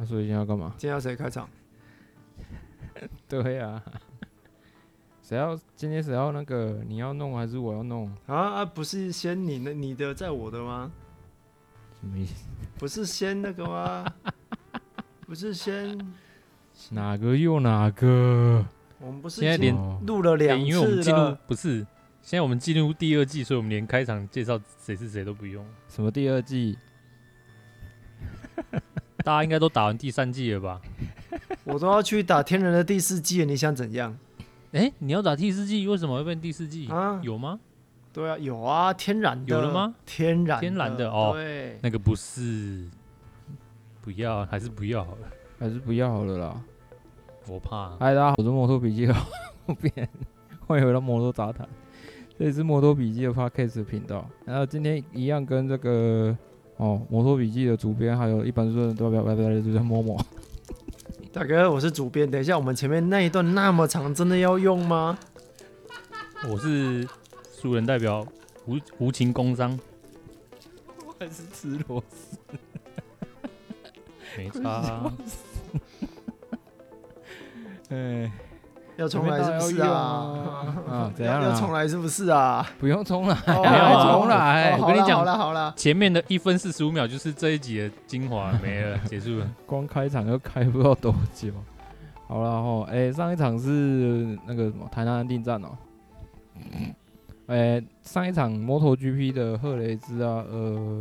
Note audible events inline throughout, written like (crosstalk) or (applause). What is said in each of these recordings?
他说今天要干嘛？今天要谁开场？(laughs) 对呀、啊，谁要今天谁要那个？你要弄还是我要弄？啊啊！不是先你的你的在我的吗？什么意思？不是先那个吗？不是先 (laughs) 哪个又哪个？我们不是现在连录了两次了，因为我们进入不是现在我们进入第二季，所以我们连开场介绍谁是谁都不用。什么第二季？大家应该都打完第三季了吧？(laughs) 我都要去打天人的第四季了，你想怎样？哎、欸，你要打第四季，为什么会变第四季啊？有吗？对啊，有啊，天然的有了吗？天然天然的哦，对，那个不是，不要，还是不要好了，还是不要好了啦。我怕。嗨，大家好，我是摩托笔记的后边，欢迎回到摩托杂谈，这里是摩托笔记的 Podcast 频道。然后今天一样跟这个。哦，摩托笔记的主编，还有一般说都要拜拜的，就是默默。大哥，我是主编。等一下，我们前面那一段那么长，真的要用吗？我是素人代表，无无情工商。我还是吃螺丝。没差、啊。哎。要重来是不是啊？(laughs) 啊，怎样？要重来是不是啊？不用重来，不 (laughs) 要重来。我跟你讲，好了好了，前面的一分四十五秒就是这一集的精华，没了，结束了。(laughs) 光开场就开不到多久。好了哈，哎，上一场是那个什么台南安定站哦。哎，上一场摩托 GP 的赫雷兹啊，呃。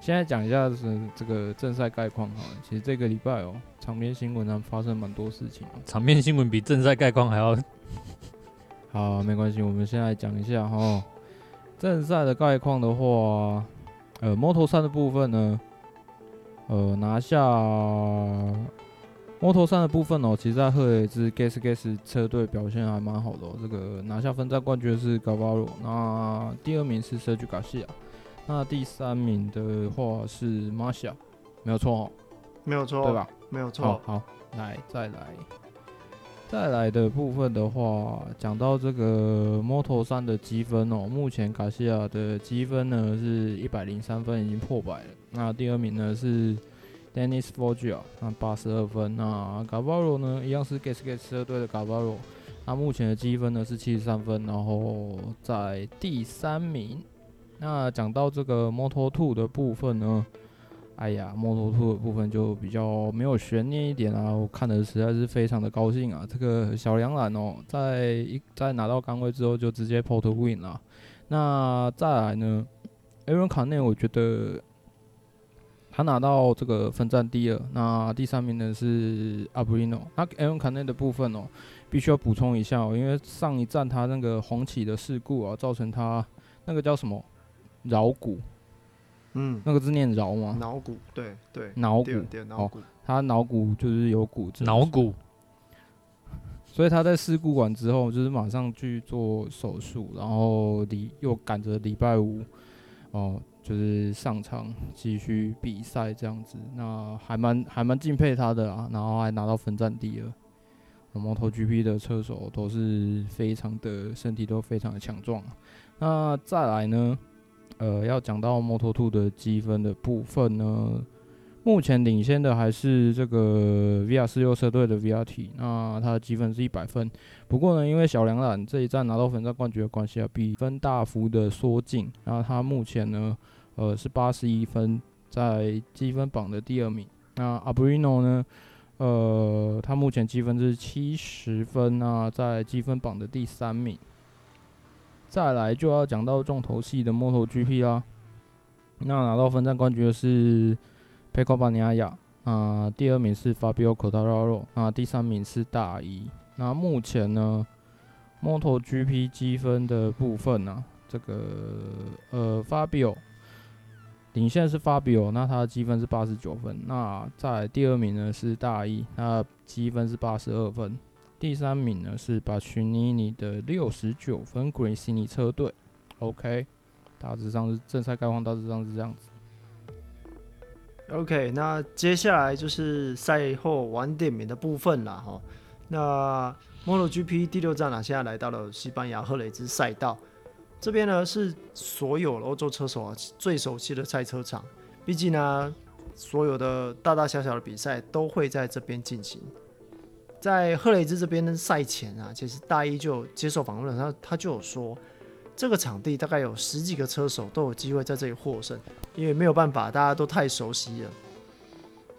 现在讲一下是这个正赛概况哈，其实这个礼拜哦，场面新闻上发生蛮多事情。场面新闻比正赛概况还要 (laughs) 好，没关系，我们先来讲一下哈。正赛的概况的话，呃，Moto3 的部分呢，呃，拿下 Moto3 的部分哦，其实在赫雷兹 Gas Gas 车队表现还蛮好的哦。这个拿下分站冠军是 Gavaro，那第二名是 Sergio Garcia。那第三名的话是 Marcia，没有错哦，没有错，对吧？没有错。好，好，来再来，再来的部分的话，讲到这个 Moto3 的积分哦，目前卡西亚的积分呢是一百零三分，已经破百了。那第二名呢是 Dennis Foggia，那八十二分。那 Gavaro 呢，一样是 Gas Gas 车队的 Gavaro，那目前的积分呢是七十三分，然后在第三名。那讲到这个 Moto2 的部分呢，哎呀，Moto2 的部分就比较没有悬念一点啊，我看的实在是非常的高兴啊。这个小梁兰哦，在一在拿到杆位之后就直接 Pole Win 了。那再来呢，Aaron Canet 我觉得他拿到这个分站第二，那第三名呢是 Arbolino。那 Aaron Canet 的部分哦，必须要补充一下哦，因为上一站他那个红旗的事故啊，造成他那个叫什么？橈骨，嗯，那个字念桡吗？脑骨，对对，脑骨，脑骨，他脑骨就是有骨折，脑骨，(laughs) 所以他在事故完之后，就是马上去做手术，然后礼又赶着礼拜五，哦，就是上场继续比赛这样子，那还蛮还蛮敬佩他的啊，然后还拿到分站第二。MotoGP 的车手都是非常的身体都非常的强壮，那再来呢？呃，要讲到 Moto2 的积分的部分呢，目前领先的还是这个 VR 四六车队的 VRT，那它的积分是一百分。不过呢，因为小梁榄这一站拿到分站冠军的关系啊，比分大幅的缩进，然后他目前呢，呃，是八十一分，在积分榜的第二名。那 Abbrino 呢，呃，他目前积分是七十分，那在积分榜的第三名。再来就要讲到重头戏的 MotoGP 啦，那拿到分站冠军的是 Pecco Bagnaia，啊，第二名是 Fabio Quartararo，啊，第三名是大一。那目前呢，MotoGP 积分的部分呢、这个呃 Fabio 领先是 Fabio，那他的积分是八十九分。那在第二名呢是大一，那积分是八十二分。第三名呢是巴群尼尼的六十九分，Gresini 车队。OK，大致上是正赛概况，大致上是这样子。OK，那接下来就是赛后晚点名的部分了哈。那 MotoGP 第六站呢，现在来到了西班牙赫雷兹赛道，这边呢是所有欧洲车手啊最熟悉的赛车场。毕竟呢，所有的大大小小的比赛都会在这边进行。在赫雷兹这边的赛前啊，其实大一就接受访问了，他他就有说，这个场地大概有十几个车手都有机会在这里获胜，因为没有办法，大家都太熟悉了。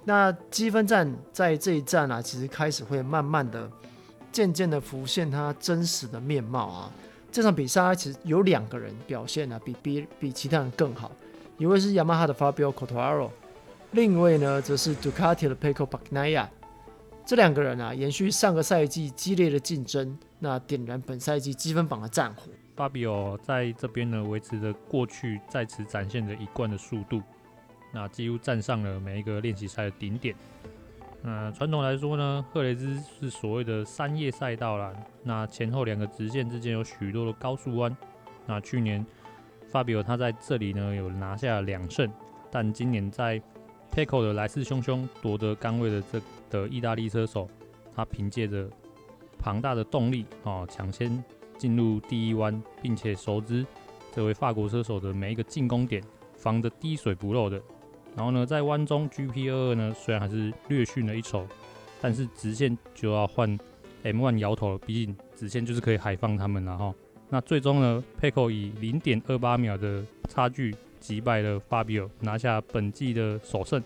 那积分战在这一站啊，其实开始会慢慢的、渐渐的浮现它真实的面貌啊。这场比赛其实有两个人表现啊，比比比其他人更好，一位是雅马哈的 Fabio Quartararo，另一位呢则是 Ducati 的 Pecco Bagnaia。这两个人啊，延续上个赛季激烈的竞争，那点燃本赛季积分榜的战火。Fabio 在这边呢，维持着过去在此展现的一贯的速度，那几乎站上了每一个练习赛的顶点。那传统来说呢，赫雷兹是所谓的三叶赛道啦。那前后两个直线之间有许多的高速弯。那去年 Fabio 他在这里呢有拿下两胜，但今年在 p e c o 的来势汹汹夺得杆位的这的意大利车手，他凭借着庞大的动力啊，抢先进入第一弯，并且熟知这位法国车手的每一个进攻点，防得滴水不漏的。然后呢，在弯中 GP22 呢，虽然还是略逊了一筹，但是直线就要换 M1 摇头了。毕竟直线就是可以海放他们了哈。那最终呢 p e c o 以零点二八秒的差距击败了 Fabio，拿下本季的首胜。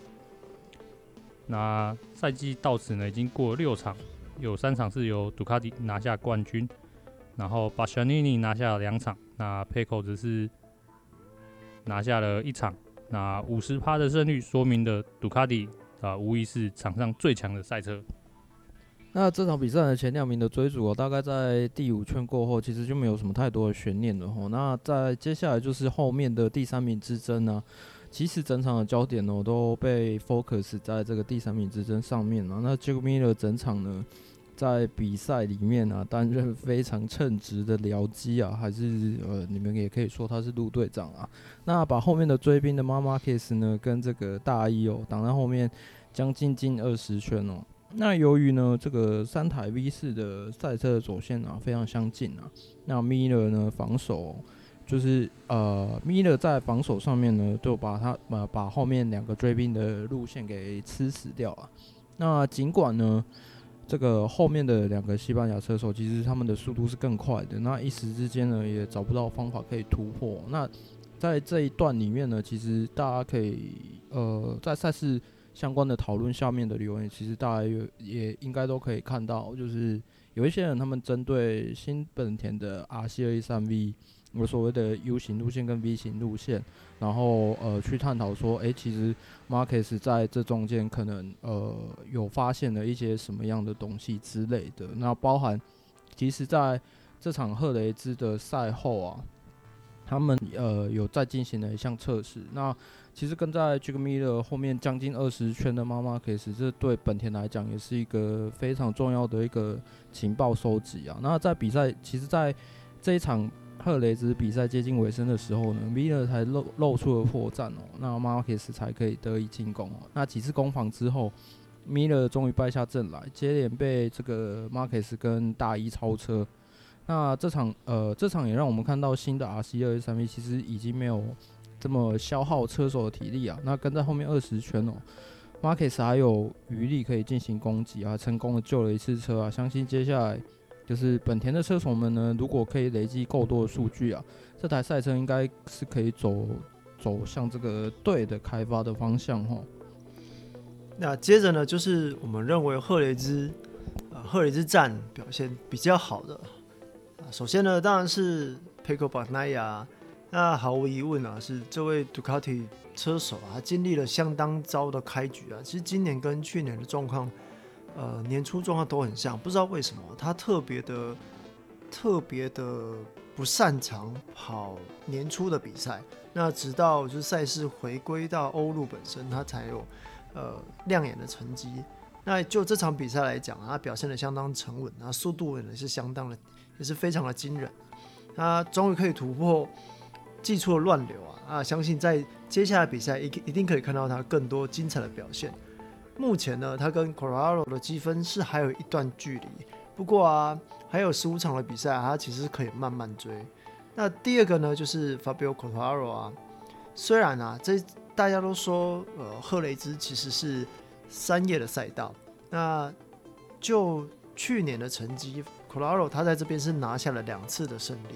那赛季到此呢，已经过了六场，有三场是由杜卡迪拿下冠军，然后巴沙尼尼拿下了两场，那 Pecco 则是拿下了一场。那五十趴的胜率说明的杜卡迪啊，无疑是场上最强的赛车。那这场比赛的前两名的追逐哦，大概在第五圈过后，其实就没有什么太多的悬念了吼。那在接下来就是后面的第三名之争呢，其实整场的焦点哦都被 focus 在这个第三名之争上面了。那 j a c m i l l e r 整场呢？在比赛里面啊，担任非常称职的僚机啊，还是呃，你们也可以说他是陆队长啊。那把后面的追兵的 Marc Marquez 呢，跟这个大一哦挡在后面将近近二十圈哦。那由于呢，这个三台 V 四的赛车的走线啊非常相近啊，那 Miller 呢防守就是呃 Miller 在防守上面呢，就把他呃把后面两个追兵的路线给吃死掉了。那尽管呢。这个后面的两个西班牙车手，其实他们的速度是更快的。那一时之间呢，也找不到方法可以突破。那在这一段里面呢，其实大家可以呃，在赛事相关的讨论下面的留言，其实大家也也应该都可以看到，就是有一些人他们针对新本田的 R C A 三 V，。我所谓的 U 型路线跟 V 型路线，然后呃去探讨说，诶、其实 Marquez 在这中间可能呃有发现了一些什么样的东西之类的。那包含其实在这场赫雷兹的赛后啊，他们呃有在进行了一项测试。那其实跟在 Jack Miller 后面将近二十圈的 Marcus，这对本田来讲也是一个非常重要的一个情报收集啊。那在比赛，其实在这一场。赫雷兹比赛接近尾声的时候呢 m i l e r 才露露出了破绽哦，那 Marquez 才可以得以进攻哦。那几次攻防之后，Miller 终于败下阵来，接连被这个 Marquez 跟大一超车。那这场呃，这场也让我们看到新的 RC213V 其实已经没有这么消耗车手的体力啊。那跟在后面二十圈哦，Marcus 还有余力可以进行攻击啊，成功的救了一次车啊。相信接下来。就是本田的车手们呢，如果可以累积够多的数据啊，这台赛车应该是可以走走向这个对的开发的方向哈。那接着呢，就是我们认为赫雷兹呃赫雷兹站表现比较好的啊，首先呢，当然是 Pecco Bagnaia，那毫无疑问啊，是这位杜卡迪车手啊，经历了相当糟的开局啊，其实今年跟去年的状况。呃，年初状况都很像，不知道为什么他特别的、特别的不擅长跑年初的比赛。那直到就是赛事回归到欧陆本身，他才有呃亮眼的成绩。那就这场比赛来讲啊，他表现得相当沉稳，那速度也是相当的，也是非常的惊人。他终于可以突破季初的乱流啊！啊，相信在接下来比赛一一定可以看到他更多精彩的表现。目前呢，他跟 Coraro 的积分是还有一段距离。不过啊，还有十五场的比赛，他其实可以慢慢追。那第二个呢，就是 Fabio Quartararo 啊，虽然啊，这大家都说，呃，赫雷兹其实是三叶的赛道。那就去年的成绩，Coraro 他在这边是拿下了两次的胜利。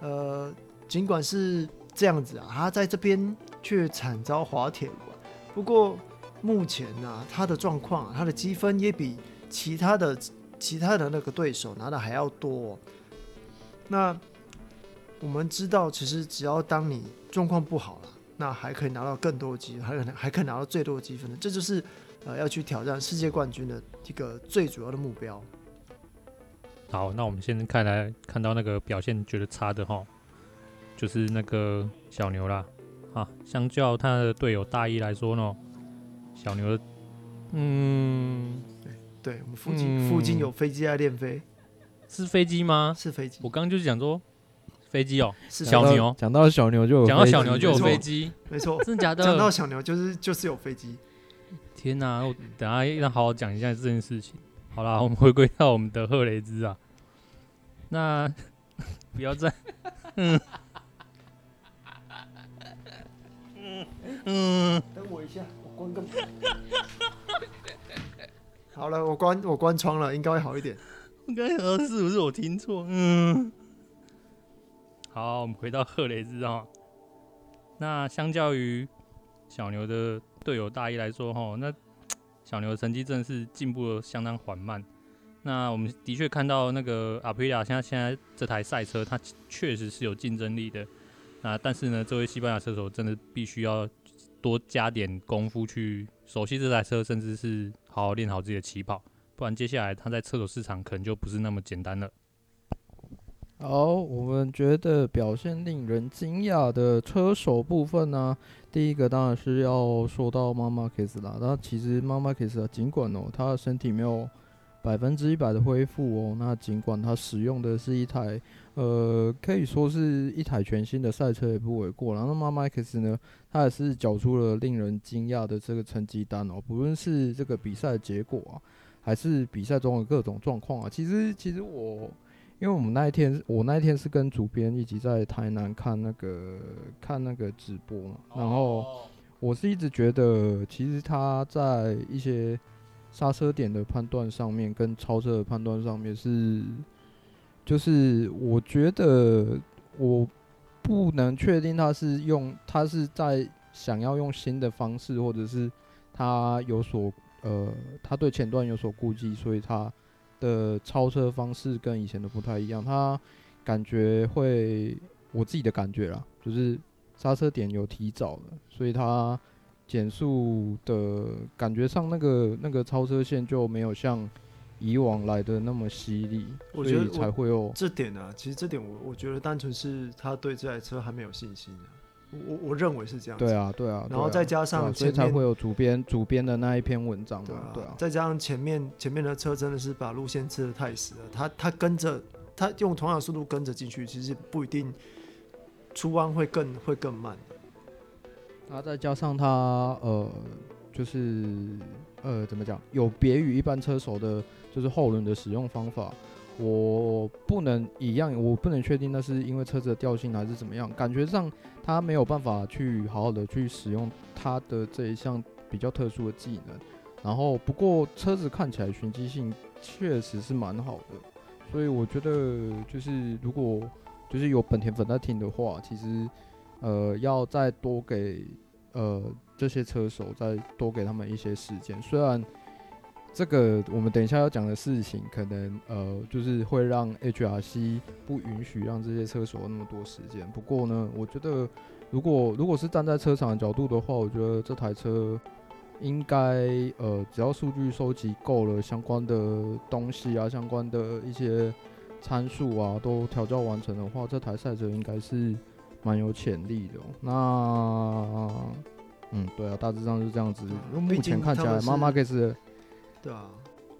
呃，尽管是这样子啊，他在这边却惨遭滑铁卢。不过目前呢、他的状况、他的积分也比其他的其他的那个对手拿的还要多、那我们知道，其实只要当你状况不好了，那还可以拿到更多的积分，还可能还可以拿到最多的积分的，这就是呃要去挑战世界冠军的一个最主要的目标。好，那我们现在看来看到那个表现觉得差的哈，就是那个小牛啦。啊，相较他的队友大一来说呢，小牛的，嗯，对，对我们附近、嗯、附近有飞机在练飞，是飞机吗？是飞机。我刚刚就是讲说。飞机哦，是小牛。讲到小牛就有，讲到小牛就有飞机，没错，真的假的？讲到小牛就是就是有飞机。天哪、啊！我等下要好好讲一下这件事情。好啦，我们回归到我们的赫雷兹啊。那 (laughs) 不要再，嗯 (laughs) 嗯嗯，等我一下，我关个。(laughs) 好了，我关我关窗了，应该会好一点。我刚才想到是不是我听错？嗯。好，我们回到赫雷兹啊。那相较于小牛的队友大一来说，哈，那小牛的成绩真的是进步的相当缓慢。那我们的确看到那个阿普利亚，现在现在这台赛车，它确实是有竞争力的。那但是呢，这位西班牙车手真的必须要多加点功夫去熟悉这台车，甚至是好好练好自己的起跑，不然接下来他在车手市场可能就不是那么简单了。好，我们觉得表现令人惊讶的车手部分呢，第一个当然是要说到马马奎斯啦。那其实马马奎斯啊，尽管哦，他的身体没有百分之一百的恢复哦，那尽管他使用的是一台呃，可以说是一台全新的赛车也不为过。然后马马奎斯呢，他也是缴出了令人惊讶的这个成绩单哦，不论是这个比赛的结果啊，还是比赛中的各种状况啊，其实其实我。因为我们那一天，我那一天是跟主编一起在台南看那个看那个直播嘛，然后我是一直觉得，其实他在一些刹车点的判断上面，跟超车的判断上面是，就是我觉得我不能确定他是用他是在想要用新的方式，或者是他有所呃，他对前段有所顾忌，所以他。的超车方式跟以前的不太一样，他感觉会，我自己的感觉啦，就是刹车点有提早了，所以他减速的感觉上，那个那个超车线就没有像以往来的那么犀利，我觉得才会有这点啊。其实这点我我觉得单纯是他对这台车还没有信心啊。我我认为是这样。对啊，对啊。然后再加上前面，所以才会有主编主编的那一篇文章对啊，对啊。再加上前面前面的车真的是把路线吃的太死了，他他跟着他用同样的速度跟着进去，其实不一定出弯会更会更慢。然后再加上他呃，就是呃怎么讲，有别于一般车手的，就是后轮的使用方法。我不能一样，我不能确定那是因为车子的调性还是怎么样，感觉上他没有办法去好好的去使用他的这一项比较特殊的技能。然后不过车子看起来循迹性确实是蛮好的，所以我觉得就是如果就是有本田粉在听的话，其实呃要再多给呃这些车手再多给他们一些时间，虽然。这个我们等一下要讲的事情，可能呃就是会让 HRC 不允许让这些车手那么多时间。不过呢，我觉得如果如果是站在车厂的角度的话，我觉得这台车应该呃只要数据收集够了，相关的东西啊，相关的一些参数啊都调教完成的话，这台赛车应该是蛮有潜力的哦。那嗯，对啊，大致上是这样子。目前看起来，妈妈可是。对啊，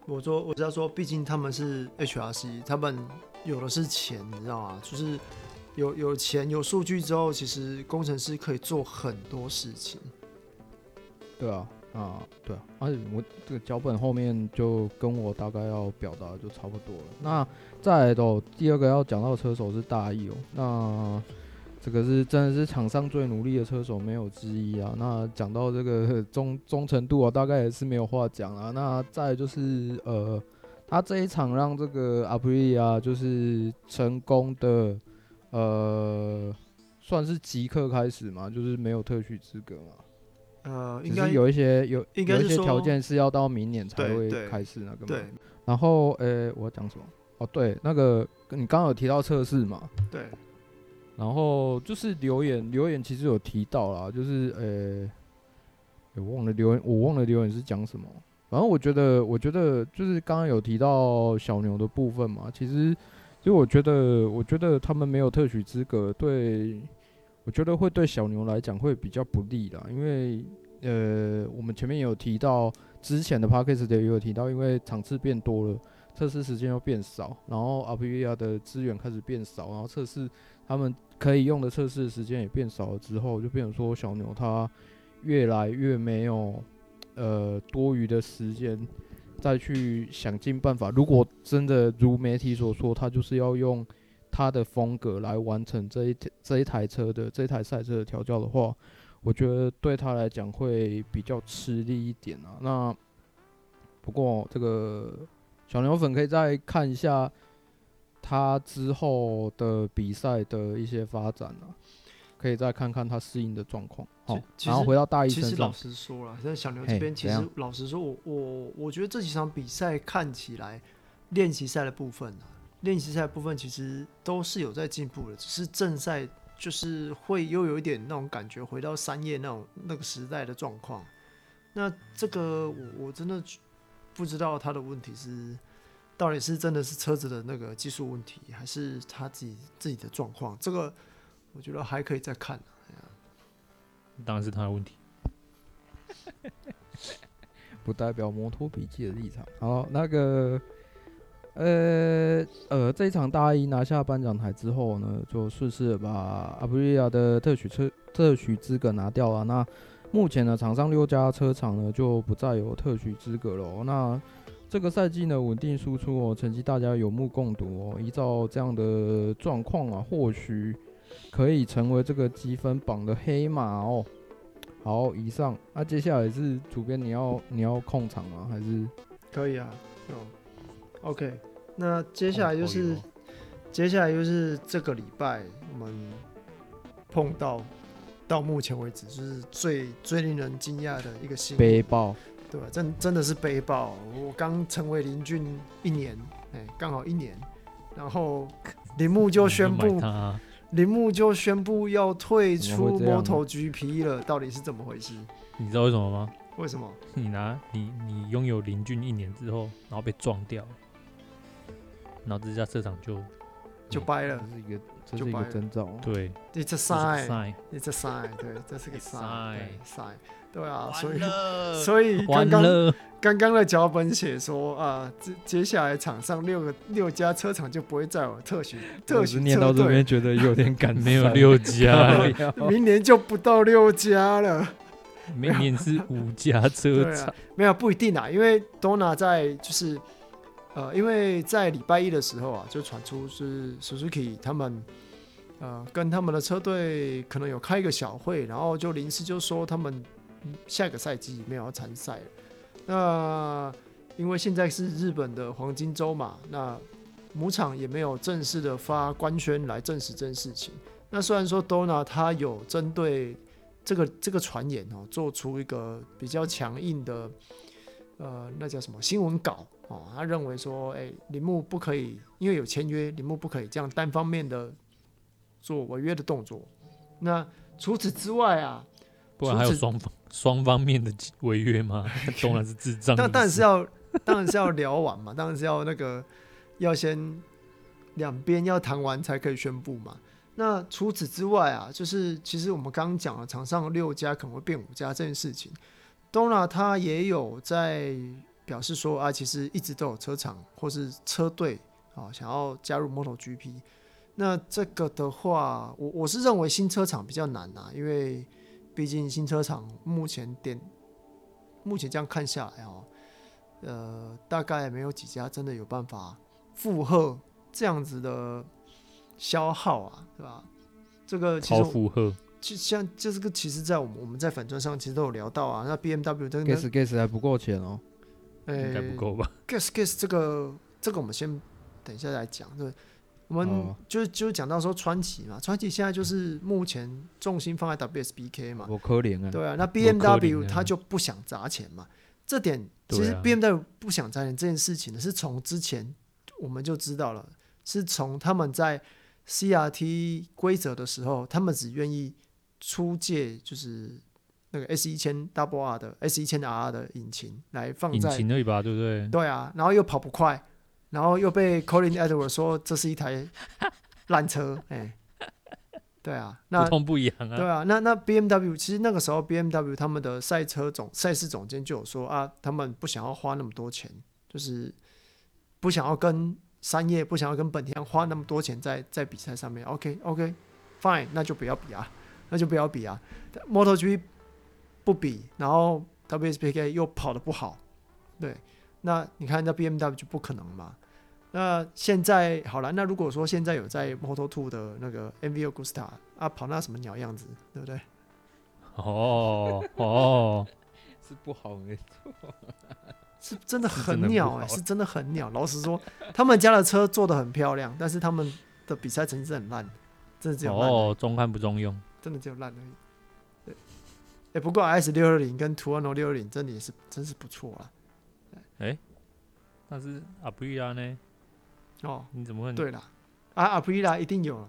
我说我知道说，毕竟他们是 HRC，他们有的是钱，你知道吗？就是有有钱有数据之后，其实工程师可以做很多事情。对啊，啊，对啊，而且我这个脚本后面就跟我大概要表达的就差不多了。那再来的第二个要讲到车手是大意哦，那这个是真的是场上最努力的车手没有之一啊。那讲到这个 (laughs) 忠忠诚度啊，大概也是没有话讲啊。那再就是呃，他这一场让这个阿普利亚就是成功的呃，算是即刻开始嘛，就是没有特许资格嘛。呃，应该有一些有应该有一些条件是要到明年才会开始那个嘛。对。然后呃，我要讲什么？哦，对，那个你刚刚有提到测试嘛？对。然后就是留言，留言其实有提到啦，就是呃，我忘了留言，我忘了留言是讲什么。反正我觉得，我觉得就是刚刚有提到小牛的部分嘛，其实就我觉得，我觉得他们没有特许资格，对，我觉得会对小牛来讲会比较不利啦，因为呃，我们前面有提到，之前的 Podcast 也有提到，因为场次变多了。测试时间又变少，然后 a p r i a 的资源开始变少，然后测试他们可以用的测试时间也变少了之后，就变成说小牛它越来越没有呃多余的时间再去想尽办法。如果真的如媒体所说，他就是要用他的风格来完成这一这一台车的这台赛车的调教的话，我觉得对他来讲会比较吃力一点啊。那不过这个。小牛粉可以再看一下他之后的比赛的一些发展啊，可以再看看他适应的状况。好，然后回到大一身上。其实老实说了，在小牛这边，其实老实说我，我我我觉得这几场比赛看起来，练习赛的部分啊，练习赛的部分其实都是有在进步的，只是正赛就是会又有一点那种感觉，回到三叶那种那个时代的状况。那这个我我真的。不知道他的问题是，到底是真的是车子的那个技术问题，还是他自己自己的状况？这个我觉得还可以再看。当然是他的问题，(laughs) 不代表摩托笔记的立场。好，那个，呃呃，这一场大一拿下颁奖台之后呢，就顺势把阿布利亚的特许车特许资格拿掉了。那目前呢，场上六家车厂呢就不再有特许资格了哦。那这个赛季呢，稳定输出哦，成绩大家有目共睹哦。依照这样的状况啊，或许可以成为这个积分榜的黑马哦。好，以上。那接下来是主编，你要你要控场吗？还是可以啊。哦，OK。那接下来就是接下来就是这个礼拜我们碰到。到目前为止，就是最最令人惊讶的一个新闻。悲报，对吧？真真的是悲报。我刚成为林俊一年，哎，刚好一年，然后铃木就宣布，铃木就宣布要退出 MotoGP 了。到底是怎么回事？你知道为什么吗？为什么？你拿你你拥有林俊一年之后，然后被撞掉，然后这家车厂就就掰了。这是一个。这是一个征兆，对，It's a sign，It's a sign，对，这是个 sign，sign，对啊，所以 (laughs) 所以刚刚刚刚的脚本写说啊，接接下来场上六个六家车厂就不会再有特许特许车队，念到这边觉得有点感，(laughs) 没有六家，(laughs) 明年就不到六家了，明年是五家车厂，没有不一定啊，因为 Dorna 在就是。呃，因为在礼拜一的时候啊，就传出是 Suzuki 他们，呃，跟他们的车队可能有开一个小会，然后就临时就说他们下个赛季没有要参赛了。那因为现在是日本的黄金周嘛，那母厂也没有正式的发官宣来证实这件事情。那虽然说 Dorna 他有针对这个这个传言哦，做出一个比较强硬的，呃，那叫什么新闻稿。哦，他认为说，哎、欸，铃木不可以，因为有签约，铃木不可以这样单方面的做违约的动作。那除此之外啊，不然还有双方双方面的违约吗？(laughs) 当然是智障。但当然是要，当然是要聊完嘛，(laughs) 当然是要那个要先两边要谈完才可以宣布嘛。那除此之外啊，就是其实我们刚刚讲了，场上六家可能会变五家这件事情，Dorna 他也有在。表示说啊，其实一直都有车厂或是车队啊想要加入 MotoGP。那这个的话，我我是认为新车厂比较难啊，因为毕竟新车厂目前点目前这样看下来哦，呃，大概没有几家真的有办法负荷这样子的消耗啊，对吧？这个其超实负荷，就像这个，其实，在我们我们在反转上其实都有聊到啊。那 BMW 这个 gas gas 还不够钱哦，应该不够吧？gas gas 这个这个我们先等一下来讲。对，我们哦就就讲到说川崎嘛，川崎现在就是目前重心放在 WSBK 嘛。我可怜啊。对啊，那 BMW 啊他就不想砸钱嘛。这点其实 BMW 不想砸钱这件事情呢，是从之前我们就知道了，是从他们在 CRT 规则的时候，他们只愿意出借就是那个 S 一千 Double R 的 S 一千 R 的引擎来放在引在擎而已吧，对不对？对啊，然后又跑不快，然后又被 Colin Edwards 说这是一台烂车，哎，对啊，那不痛不痒啊。对啊，那那 BMW 其实那个时候 BMW 他们的赛车总赛事总监就有说啊，他们不想要花那么多钱，就是不想要跟三叶不想要跟本田花那么多钱在在比赛上面。OK OK fine，那就不要比啊，那就不要比啊。MotoGP 不比，然后 WSPK 又跑得不好，对，那你看那 BMW 就不可能嘛。那现在好了，那如果说现在有在 Moto Two 的那个 MV Agusta 啊，跑那什么鸟样子，对不对？哦哦，(laughs) 是不好没错。是真的很鸟哎、好是真的很鸟。老实说，他们家的车做的很漂亮，但是他们的比赛成绩是很烂，真的只有烂，哦，中看不中用。真的只有烂而已。对，哎、不过 S 六二零跟图二 o 六二零真的也是真是不错啊。但是阿布利拉呢？哦，你怎么会？对啦，啊阿普利拉一定有。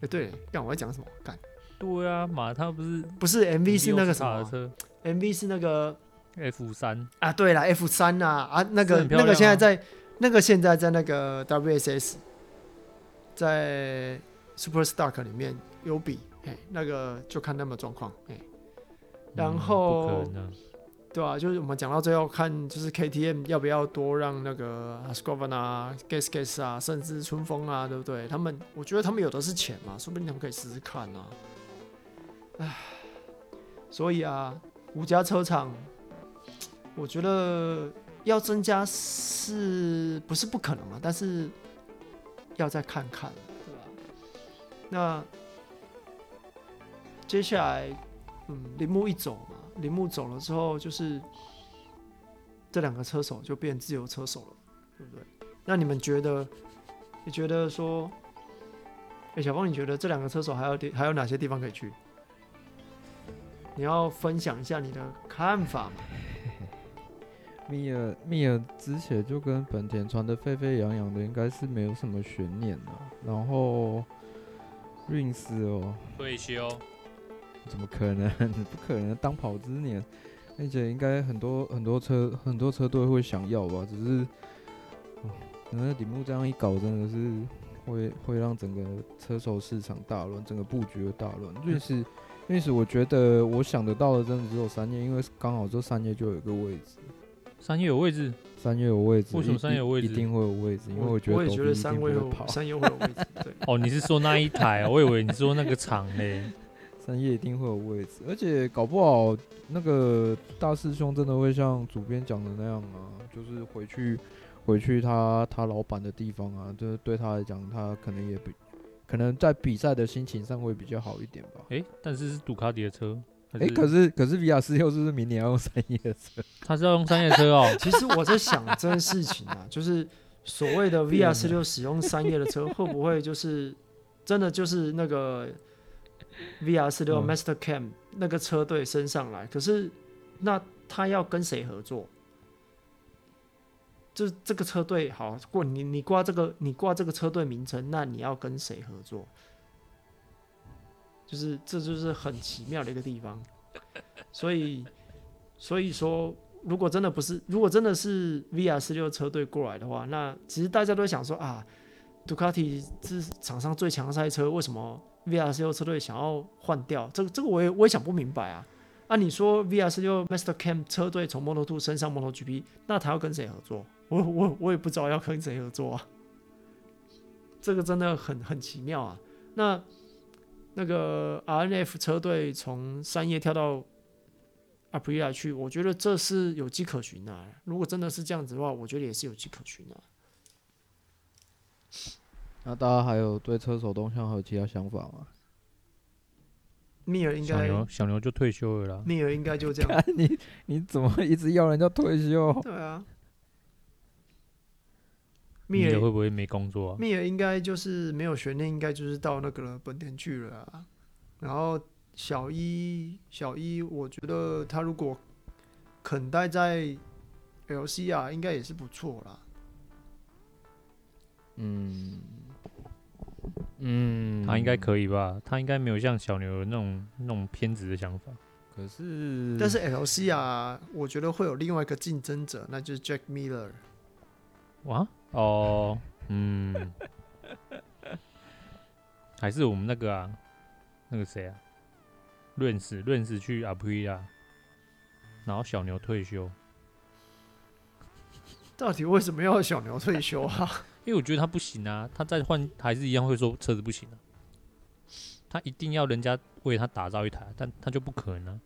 哎、对，看我在讲什么？干，对啊，马他不是不是 MV 是那个什么车？MV 是那个。F 三啊，对了，F 三啊，啊，那个、那个现在在，那个现在在那个 WSS，在 Super Stock 里面有比，哎，那个就看那么状况，哎，然嗯后对啊，就是我们讲到最后看，就是 KTM 要不要多让那个 Husqvarna 啊、Gas Gas 啊，甚至春风啊，对不对？他们，我觉得他们有的是钱嘛，说不定他们可以试试看啊。唉，所以啊，五家车厂。我觉得要增加是不是不可能啊？但是要再看看，对吧？那接下来，嗯，铃木一走，铃木走了之后，就是这两个车手就变自由车手了，对不对？那你们觉得？你觉得说，哎、欸，小峰，你觉得这两个车手还有地还有哪些地方可以去？你要分享一下你的看法吗？(laughs) 米尔米尔之前就跟本田传的沸沸扬扬的，应该是没有什么悬念了。然后 Rins 哦，退休，怎么可能？(laughs) 不可能当跑之年，而且应该很多很多车很多车队会想要吧？只是，哦，那铃木这样一搞，真的是会会让整个车手市场大乱，整个布局的大乱。Rins Rins，我觉得我想得到的真的只有三叶，因为刚好这三叶就有一个位置。三叶有位置，三叶有位置，为什么三叶有位置一定会有位置，因为我觉得我也觉得三位有会跑，三叶会有位置，对。(laughs) 哦，你是说那一台？我以为你是说那个厂嘞。三叶一定会有位置，而且搞不好那个大师兄真的会像主编讲的那样啊，就是回去回去他他老板的地方啊，就是对他来讲，他可能也比可能在比赛的心情上会比较好一点吧。诶，但是是杜卡迪的车。哎、可是可是 VR 四六是不是明年要用三叶的车？(laughs) 他是要用三叶车哦。(laughs) 其实我在想这件事情啊，就是所谓的 VR 四六使用三叶的车，会不会就是真的就是那个 VR 四六 Master Cam 那个车队升上来？可是那他要跟谁合作？就这个车队好过你，你挂这个你挂这个车队名称，那你要跟谁合作？就是这就是很奇妙的一个地方，所以所以说，如果真的不是，如果真的是 VR 四六车队过来的话，那其实大家都想说啊，杜卡迪是场上最强的赛车，为什么 VR 四六车队想要换掉？这个这个我也我也想不明白啊。按、啊、你说 VR 四六 Master Cam 车队从 Moto2 升上 MotoGP，那他要跟谁合作？我我我也不知道要跟谁合作啊。这个真的很很奇妙啊。那。那个 RNF 车队从三叶跳到阿普利亚去，我觉得这是有迹可循的、啊。如果真的是这样子的话，我觉得也是有迹可循的、啊。那大家还有对车手动向还有其他想法吗？密尔应该小牛小牛就退休了啦。密尔应该就这样。(laughs) 你你怎么一直要人家退休？对啊，密尔会不会没工作啊？密尔应该就是没有悬念，应该就是到那个了本田去了啊。然后小一小一，我觉得他如果肯待在 LC 啊，应该也是不错啦。嗯嗯，他应该可以吧？他应该没有像小牛那种那种偏执的想法。可是，但是 LC 啊，我觉得会有另外一个竞争者，那就是 Jack Miller。哇哦，嗯，还是我们那个啊，那个谁啊，润斯润斯去阿普利亚，然后小牛退休。到底为什么要小牛退休啊？因为我觉得他不行啊，他再换还是一样会说车子不行啊。他一定要人家为他打造一台，但他就不可能啊。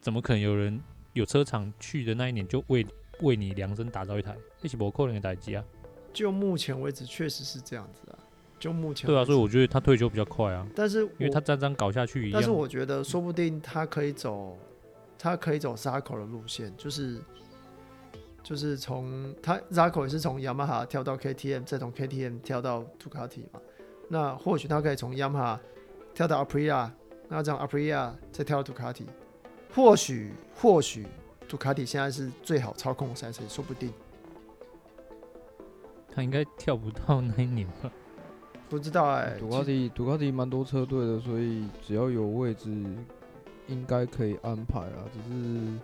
怎么可能有人有车厂去的那一年就为为你量身打造一台？一起不可能的代志啊！就目前为止，确实是这样子啊。就目前对啊，所以我觉得他退休比较快啊。但是因为他这样搞下去一样，但是我觉得说不定他可以走，他可以走 Zarco 的路线，就是就是从他 Zarco 也是从雅马哈跳到 KTM，再从 KTM 跳到杜卡迪嘛。那或许他可以从雅马哈跳到 Aprilia，那这样 Aprilia 再跳到杜卡迪。或许或许杜卡迪现在是最好操控的赛车，说不定。他应该跳不到那一年吧？不知道哎、欸。杜卡迪杜卡迪蛮多车队的，所以只要有位置，应该可以安排啊。只是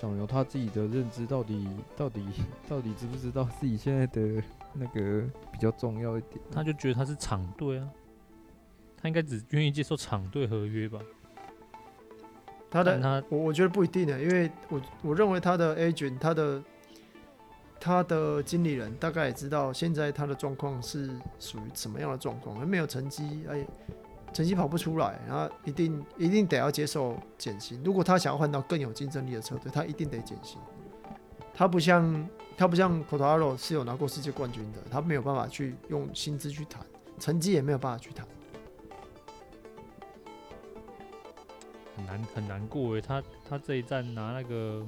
小牛他自己的认知到底到底到底知不知道自己现在的那个比较重要一点？他就觉得他是厂队啊，他应该只愿意接受厂队合约吧？他的他我我觉得不一定的，因为我我认为他的 agent 他的他的经理人大概也知道现在他的状况是属于什么样的状况，还没有成绩，哎，成绩跑不出来，然后一定一定得要接受减薪。如果他想要换到更有竞争力的车队，他一定得减薪。他不像他不像 Quartararo 是有拿过世界冠军的，他没有办法去用薪资去谈，成绩也没有办法去谈。很难很难过诶，他他这一站拿那个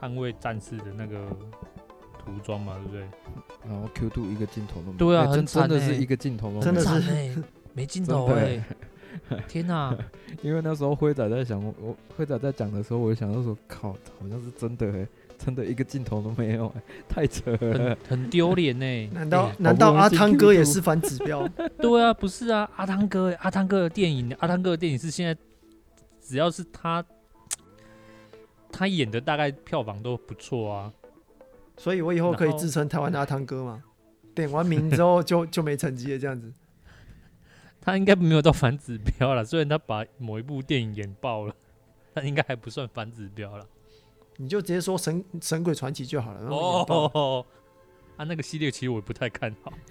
捍卫战士的那个涂装嘛，对不对？然后 Q two 一个镜头都没有，对啊，欸、真真的是一个镜头都没有，真的是诶，没镜头哎，(laughs) 天哪！因为那时候辉仔在想，我辉仔在讲的时候，我就想到说，靠，好像是真的哎，真的一个镜头都没有诶，太扯了，很很丢脸哎。难道难道阿汤哥也是反指标？(laughs) 对啊，不是啊，阿汤哥，阿汤哥的电影，阿汤哥的电影是现在。只要是他，他演的大概票房都不错啊，所以我以后可以自称台湾的阿汤哥嘛？点完名之后就就没成绩了，这样子。他应该没有到反指标了，虽然他把某一部电影演爆了，(laughs) 但应该还不算反指标了。你就直接说神《神鬼传奇》就好了。哦，啊，那个系列其实我不太看好。(laughs)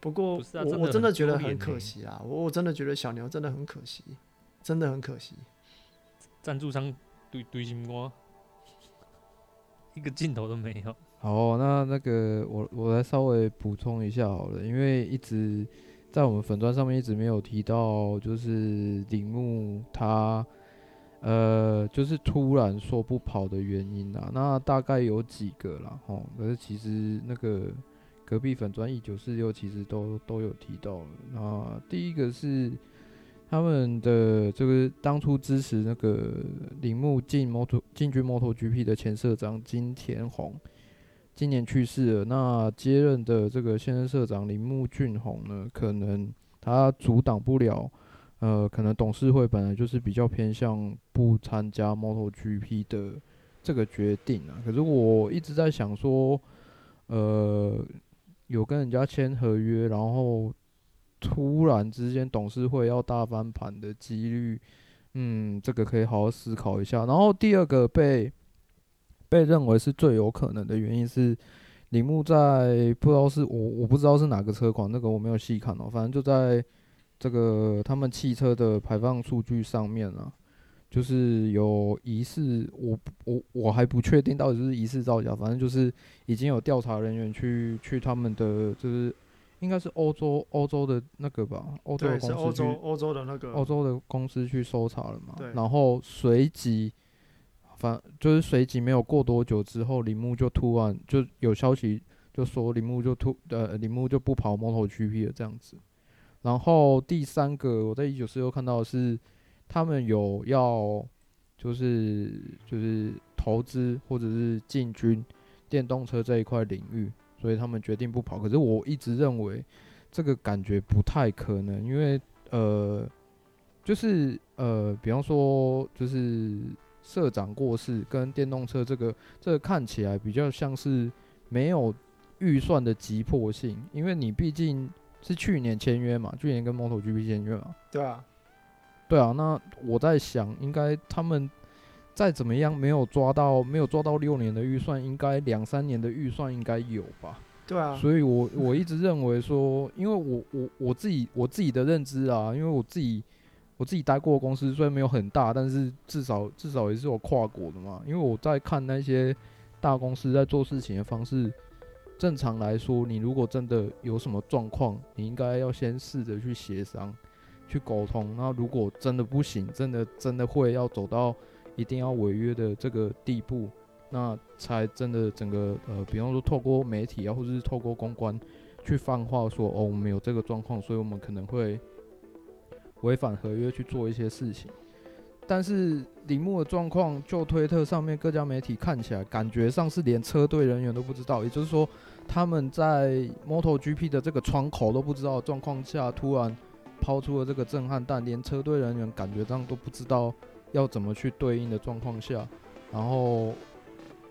不过我我真的觉得很可惜啊！我我真的觉得小牛真的很可惜，真的很可惜。赞助商对对什么？一个镜头都没有。(laughs) 好，那那个我我来稍微补充一下好了，因为一直在我们粉砖上面一直没有提到，就是铃木他呃就是突然说不跑的原因啊，那大概有几个啦，哦，可是其实那个。隔壁粉砖一九四六其实都都有提到了。那第一个是他们的这个当初支持那个铃木进摩托进军摩托 GP 的前社长金田宏，今年去世了。那接任的这个现任社长铃木俊宏呢，可能他阻挡不了，呃，可能董事会本来就是比较偏向不参加摩托 GP 的这个决定啊。可是我一直在想说，呃。有跟人家签合约，然后突然之间董事会要大翻盘的几率，嗯，这个可以好好思考一下。然后第二个被被认为是最有可能的原因是，铃木在不知道是我我不知道是哪个车款，那个我没有细看哦，反正就在这个他们汽车的排放数据上面啊。就是有疑似，我我我还不确定到底是疑似造假，反正就是已经有调查人员去去他们的就是应该是欧洲欧洲的那个吧，欧洲的公司欧洲欧洲的那个欧洲的公司去搜查了嘛，对然后随即反就是随即没有过多久之后，铃木就突然就有消息就说铃木就突呃铃木就不跑 MotoGP 了这样子，然后第三个我在一九四六看到的是他们有要就是就是投资或者是进军电动车这一块领域。所以他们决定不跑，可是我一直认为这个感觉不太可能，因为呃，就是呃，比方说就是社长过世跟电动车这个这个看起来比较像是没有预算的急迫性，因为你毕竟是去年签约嘛，去年跟 MotoGP 签约嘛，对啊，对啊，那我在想，应该他们。再怎么样，没有抓到，没有抓到六年的预算，应该两三年的预算应该有吧？对啊。所以我我一直认为说，因为我我我自己我自己的认知啊，因为我自己我自己待过的公司虽然没有很大，但是至少至少也是有跨国的嘛。因为我在看那些大公司在做事情的方式，正常来说，你如果真的有什么状况，你应该要先试着去协商、去沟通。那如果真的不行，真的真的会要走到。一定要违约的这个地步，那才真的整个呃，比方说透过媒体啊，或者是透过公关去放话说哦，我们有这个状况，所以我们可能会违反合约去做一些事情。但是铃木的状况，就推特上面各家媒体看起来，感觉上是连车队人员都不知道，也就是说他们在 MotoGP 的这个窗口都不知道状况下，突然抛出了这个震撼弹，连车队人员感觉上都不知道。要怎么去对应的状况下，然后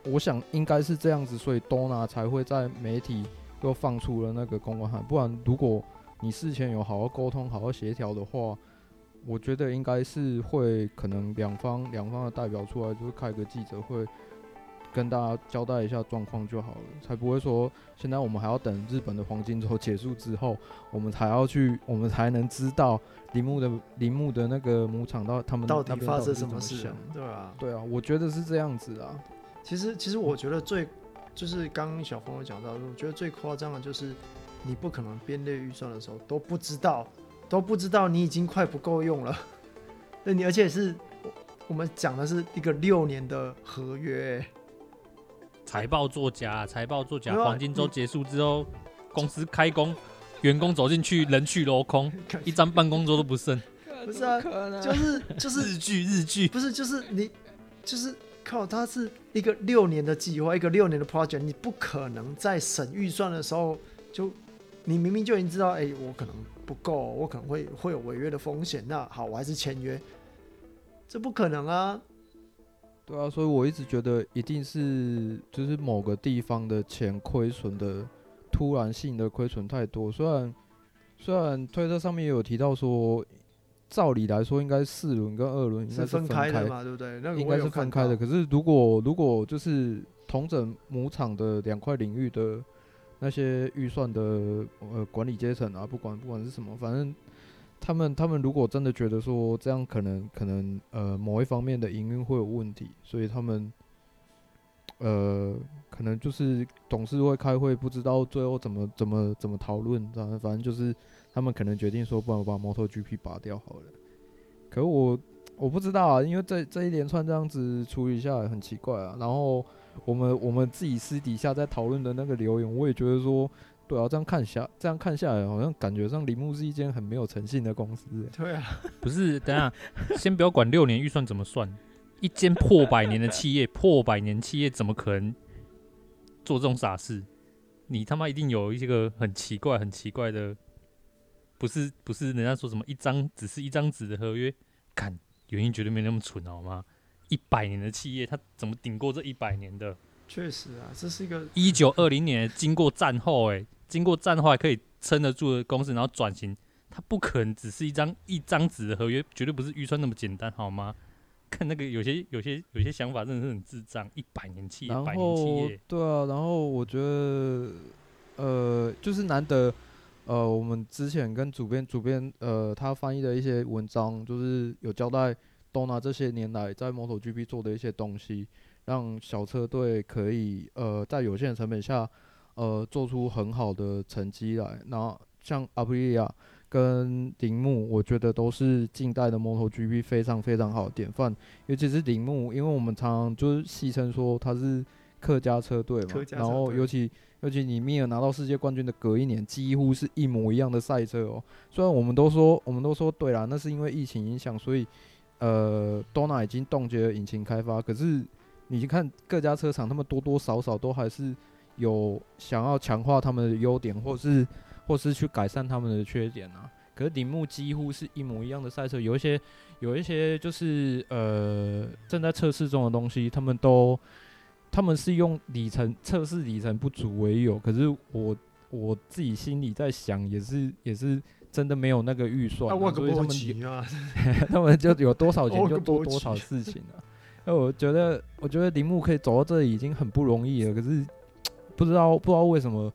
我想应该是这样子，所以多纳才会在媒体又放出了那个公关函。不然，如果你事前有好好沟通、好好协调的话，我觉得应该是会可能两方两方的代表出来，就是开个记者会。跟大家交代一下状况就好了，才不会说现在我们还要等日本的黄金周结束之后，我们才要去，我们才能知道铃木的铃木的那个牧场到他们到底发生什么事情，对啊，对啊，我觉得是这样子啊。其实，其实我觉得最就是刚刚小峰有讲到，我觉得最夸张的就是你不可能编列预算的时候都不知道，都不知道你已经快不够用了。(laughs) 那你而且是我们讲的是一个六年的合约。财报作假，财报作假。黄金周结束之后，公司开工，员工走进去，人去楼空，(laughs) 一张办公桌都不剩。不是啊，就是就是日剧日剧，不是就是你就是靠，它是一个六年的计划，一个六年的 project，你不可能在审预算的时候就你明明就已经知道，哎、欸，我可能不够，我可能会会有违约的风险。那好，我还是签约，这不可能啊。对啊，所以我一直觉得一定是就是某个地方的钱亏损的突然性的亏损太多。虽然虽然推特上面也有提到说，照理来说应该四轮跟二轮应该是分开的嘛，对不对？那个、应该是分开的。可是如果如果就是同整母厂的两块领域的那些预算的呃管理阶层啊，不管不管是什么，反正。他们他们如果真的觉得说这样可能可能呃某一方面的营运会有问题，所以他们呃可能就是董事会开会不知道最后怎么怎么怎么讨论，反正反正就是他们可能决定说，不然我把 MotoGP 拔掉好了。可我我不知道啊，因为这这一连串这样子处理下来很奇怪啊。然后我们我们自己私底下在讨论的那个留言，我也觉得说。对啊，这样看下，这样看下来，好像感觉上铃木是一间很没有诚信的公司。对啊，(laughs) 不是，等下，先不要管六年预算怎么算，一间破百年的企业，破百年企业怎么可能做这种傻事？你他妈一定有一些个很奇怪、很奇怪的，不是不是？人家说什么一张只是一张纸的合约，看原因绝对没那么蠢好吗？一百年的企业，他怎么顶过这一百年的？确实啊，这是一个一九二零年经过战后，哎。经过战后还可以撑得住的公司，然后转型，它不可能只是一张一张纸的合约，绝对不是预算那么简单，好吗？看那个有些有些有些想法真的是很智障，一百年企业，百年企业，对啊，然后我觉得，呃，就是难得，呃，我们之前跟主编主编呃他翻译的一些文章，就是有交代 Dorna 这些年来在 MotoGP 做的一些东西，让小车队可以呃在有限的成本下。呃做出很好的成绩来。那像阿普利亚跟铃木，我觉得都是近代的 MotoGP 非常非常好的典范。尤其是铃木，因为我们常常就是戏称说他是客家车队嘛，然后尤其尤其你米尔拿到世界冠军的隔一年，几乎是一模一样的赛车哦。虽然我们都说我们都说对啦，那是因为疫情影响，所以呃，Dorna 已经冻结了引擎开发，可是。你看各家车厂，他们多多少少都还是有想要强化他们的优点，或是或是去改善他们的缺点啊。可是铃木几乎是一模一样的赛车，有一些有一些就是呃正在测试中的东西，他们都他们是用里程测试里程不足为由。可是我我自己心里在想，也是也是真的没有那个预算，啊，所以他们 (laughs) 他们就有多少钱就做多少事情啊。那我觉得，我觉得铃木可以走到这里已经很不容易了。可是不知道不知道为什么，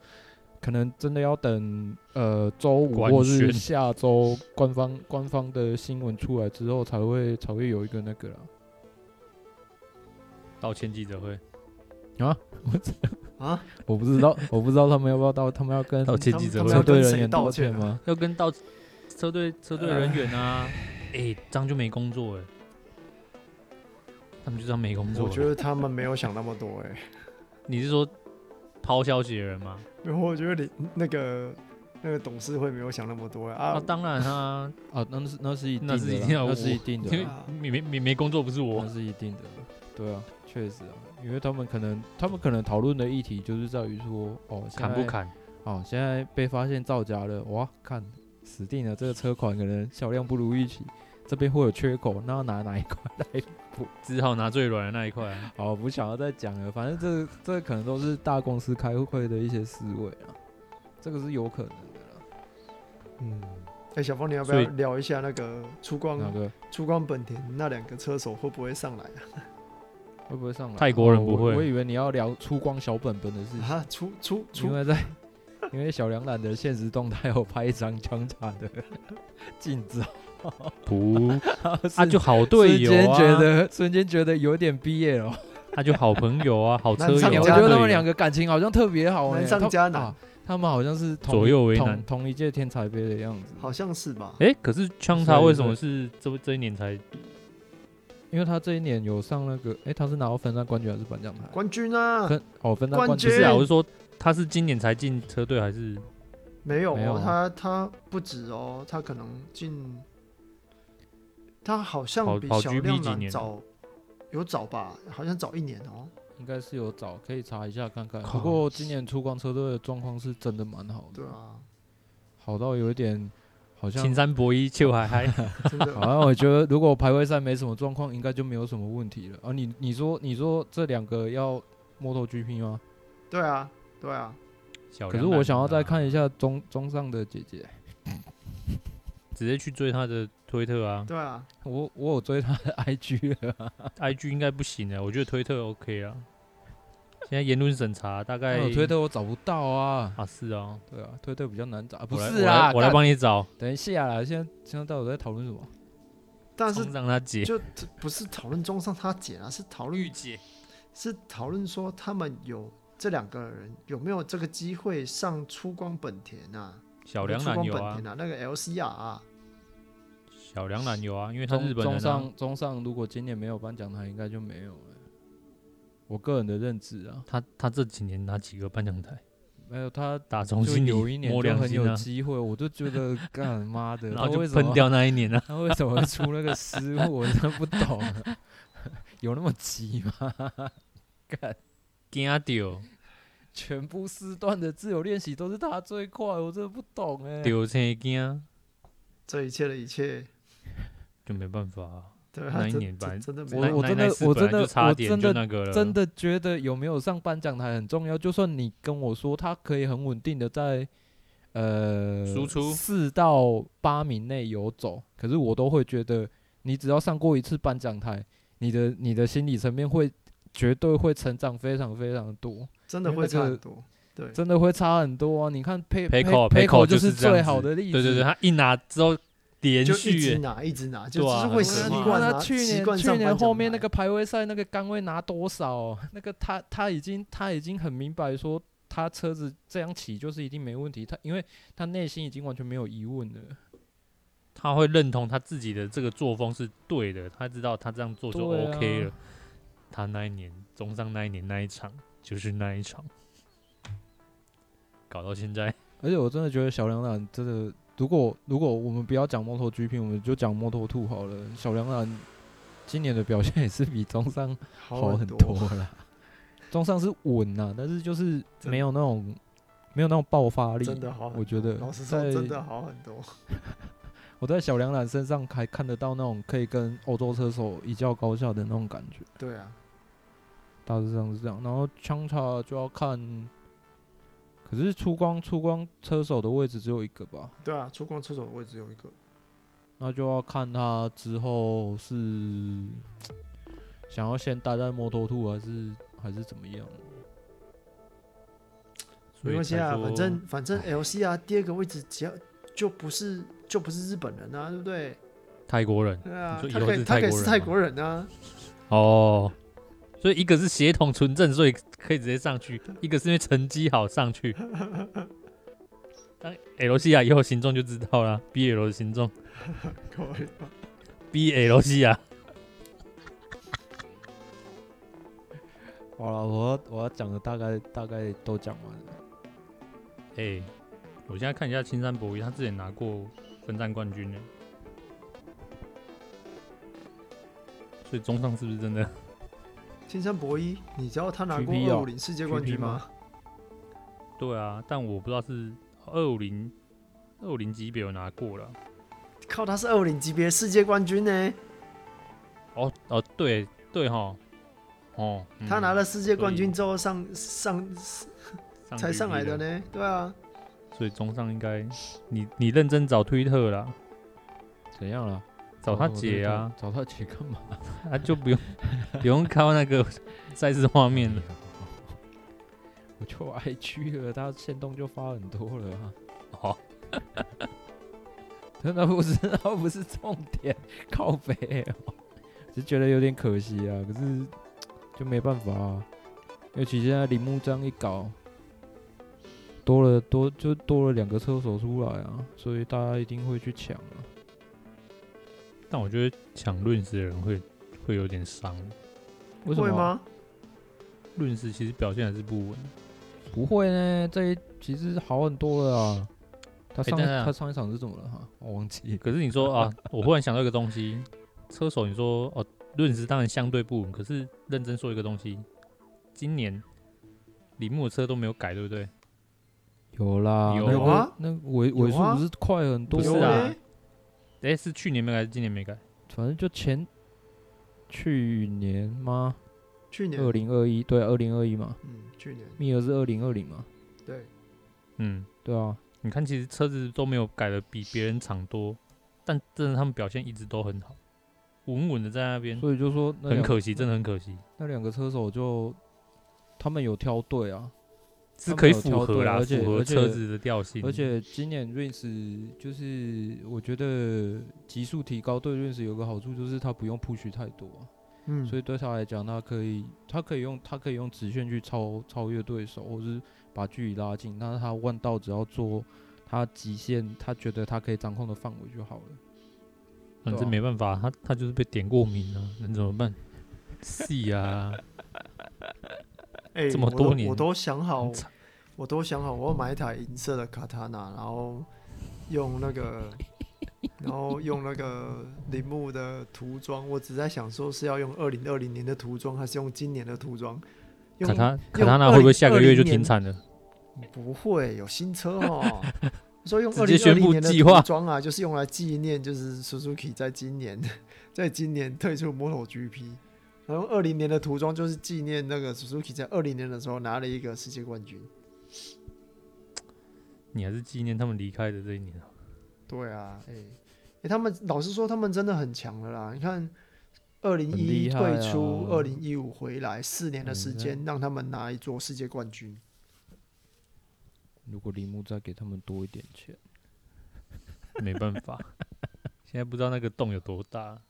可能真的要等呃周五或是下周官方官方的新闻出来之后，才会才会有一个那个了。道歉记者会啊？(laughs) 我啊？我不知道，我不知道他们要不要道，他们要跟道歉记者会车队人员道歉吗？要跟道车队车队人员啊？哎、欸，这样就没工作哎。他们就这样没工作。我觉得他们没有想那么多哎、欸。(laughs) 你是说抛消息的人吗？没有，我觉得你那个那个董事会没有想那么多、欸、啊。啊，当然啊，啊，那是那是一定的，那是一定的，那是一定的，因为没没没没工作不是我，那是一定的。对啊，确实啊，因为他们可能他们可能讨论的议题就是在于说，哦，砍不砍？哦，现在被发现造假了，哇，看死定了，这个车款可能销量不如预期。这边会有缺口，那要拿哪一块来补？只好拿最软的那一块。好，(laughs) 不想要再讲了。反正这、这、可能都是大公司开会的一些思维啊，这个是有可能的啦。嗯，哎、欸，小峰，你要不要聊一下那个出光？哪个？出光本田那两个车手会不会上来啊？(laughs) 会不会上来？泰国人不会。我，我以为你要聊出光小本本的事情。啊，出出出，因为在 (laughs) 因为小梁懒的现实动态有拍一张枪叉的镜子。(laughs) 不，他就好队友啊！瞬间觉得，瞬间觉得有点毕业了。他 (laughs) 就好朋友啊，好车友。我觉得他们两个感情好像特别好。难上加难，他们好像是左右为难，同一届天才杯的样子，好像是吧？哎，可是枪叉为什么是这这一年才？因为他这一年有上那个，哎，他是拿到分站冠军还是颁奖台冠军啊？分哦，分站冠军是啊，我是说他是今年才进车队还是？没有，他他不止哦，他可能进。他好像比小亮蓝早，有早吧？好像早一年哦，应该是有早，可以查一下看看。不过今年出光车队的状况是真的蛮好的，对啊，好到有一点好像青山博一就还还，真的。好像我觉得如果排位赛没什么状况，应该就没有什么问题了。啊，你你说你说这两个要 MotoGP 吗？对啊，对啊。可是我想要再看一下中中上的姐姐。直接去追他的推特啊！对啊，我我有追他的 (laughs) IG 了，IG 应该不行啊，我觉得推特 OK 啊。现在言论审查大概推特我找不到啊。啊，是啊，对啊，推特比较难找。不是啊，我来帮你找。等一下啦，现在现在到底在讨论什么？但是让他解，就不是讨论中上他解啊，是讨论御姐，是讨论说他们有这两个人有没有这个机会上出光本田啊？小梁男有啊，那个 LCR 啊，小梁男有啊，因为他日本中上中上，如果今年没有颁奖台，应该就没有了。我个人的认知啊，他他这几年拿几个颁奖台？没有，他打从心里有一年就很有机会，啊、我就觉得 (laughs) 干妈的，然后就喷掉那一年啊，(laughs) 他为什么会出那个失误？我真的不懂，(laughs) 有那么急吗？干惊掉。全部四段的自由练习都是他最快，我真的不懂哎。丢车惊，这一切的一切就没办法、啊。对，那一年半真的，我我真的我真的我真的那个真的觉得有没有上颁奖台很重要。就算你跟我说他可以很稳定的在呃输出四到八名内游走，可是我都会觉得你只要上过一次颁奖台，你的你的心理层面会绝对会成长非常非常多。真的会差很多，对，真的会差很多啊！你看佩佩佩口就是最好的例子，对对对，他一拿之后连续一直拿，一直拿，就是会习惯。他去年去年后面那个排位赛那个杆位拿多少？那个他他已经他已经很明白说他车子这样骑就是一定没问题。他因为他内心已经完全没有疑问了，他会认同他自己的这个作风是对的，他知道他这样做就 OK 了。啊、他那一年中上那一年那一场就是那一场，搞到现在。而且我真的觉得小梁蓝真的，如果如果我们不要讲 MotoGP，我们就讲 Moto2 好了。小梁蓝今年的表现也是比中上好很多了。中上是稳呐，但是就是没有那种没有那种爆发力，真的好，我觉得老实说真的好很多。(laughs) 我在小梁蓝身上还看得到那种可以跟欧洲车手一较高下的那种感觉。对啊，大致上是这样。然后枪叉就要看，可是出光出光车手的位置只有一个吧？对啊，出光车手的位置只有一个，那就要看他之后是想要先待在摩托兔还是。还是怎么样？没关系啊，反正反正 LC 啊，第二个位置只要就不是就不是日本人啊，对不对？泰国人，对啊，他可以他可以是泰国人啊。哦，所以一个是协同纯正，所以可以直接上去；一个是因为成绩好上去。当 LC 啊，以后形状就知道了，BL 的形状。BLC 啊。好了，我我要讲的大概大概都讲完了。哎、欸，我现在看一下青山博一，他之前拿过分站冠军呢，所以中上是不是真的？青山博一，你知道他拿过二五零世界冠军吗？对啊，但我不知道是二五零二五零级别有拿过了。靠，他是二五零级别世界冠军呢。哦哦，对对哈。哦，嗯、他拿了世界冠军之后上上，上才上来的呢，对啊，所以中上应该你你认真找推特啦，怎样了？找他姐啊？找他姐干嘛？啊，就不用 (laughs) 不用靠那个 (laughs) 赛事画面了，我就爱去了，他限动就发很多了啊。哦，(laughs) 真的不是，那不是重点，靠北哦，只是觉得有点可惜啊，可是。就没办法啊，尤其现在铃木这样一搞，多了多就多了两个车手出来啊，所以大家一定会去抢啊。但我觉得抢论时的人会会有点伤，为什么？会吗？润时其实表现还是不稳。不会呢，这一其实好很多了啊。他上、欸、他上一场是怎么了哈？我忘记。可是你说 (laughs) 啊，我忽然想到一个东西，车手你说哦。论时当然相对不稳，可是认真说一个东西，今年铃木的车都没有改，对不对？有啦，有啊，那尾尾数不是快很多？是啊，哎，是去年没改，还是今年没改？反正就前去年吗？去年二零二一，对，二零二一嘛。嗯，去年。密尔是二零二零嘛？对，嗯，对啊。你看，其实车子都没有改的比别人长多，但真的他们表现一直都很好。稳稳的在那边，所以就说很可惜，真的很可惜。那两个车手就他们有挑对啊，是可以符合啦，而且符合车子的调性。而且今年 Rins 就是我觉得极速提高对 Rins 有个好处，就是他不用 push 太多，嗯，所以对他来讲，他可以他可以用他可以用直线去超超越对手，或是把距离拉近。但是他弯道只要做他极限，他觉得他可以掌控的范围就好了。反正没办法，他他就是被点过名了，能怎么办？(laughs) 是啊，哎，这么多年我都想好，我都想好，我要买一台银色的卡塔纳，然后用那个，(laughs) 然后用那个铃木的涂装。我只在想说是要用二零二零年的涂装，还是用今年的涂装？卡塔卡塔纳会不会下个月就停产了？不会，有新车哦。(laughs) 说用二零二零年的涂装啊，就是用来纪念，就是 Suzuki 在今年，(laughs) 在今年退出 MotoGP，然后二零年的涂装就是纪念那个 Suzuki 在二零年的时候拿了一个世界冠军。你还是纪念他们离开的这一年啊？对啊，哎、欸，哎、欸，他们老实说，他们真的很强了啦。你看，二零一一退出，二零一五回来，四年的时间让他们拿一座世界冠军。如果铃木再给他们多一点钱，(laughs) 没办法，现在不知道那个洞有多大。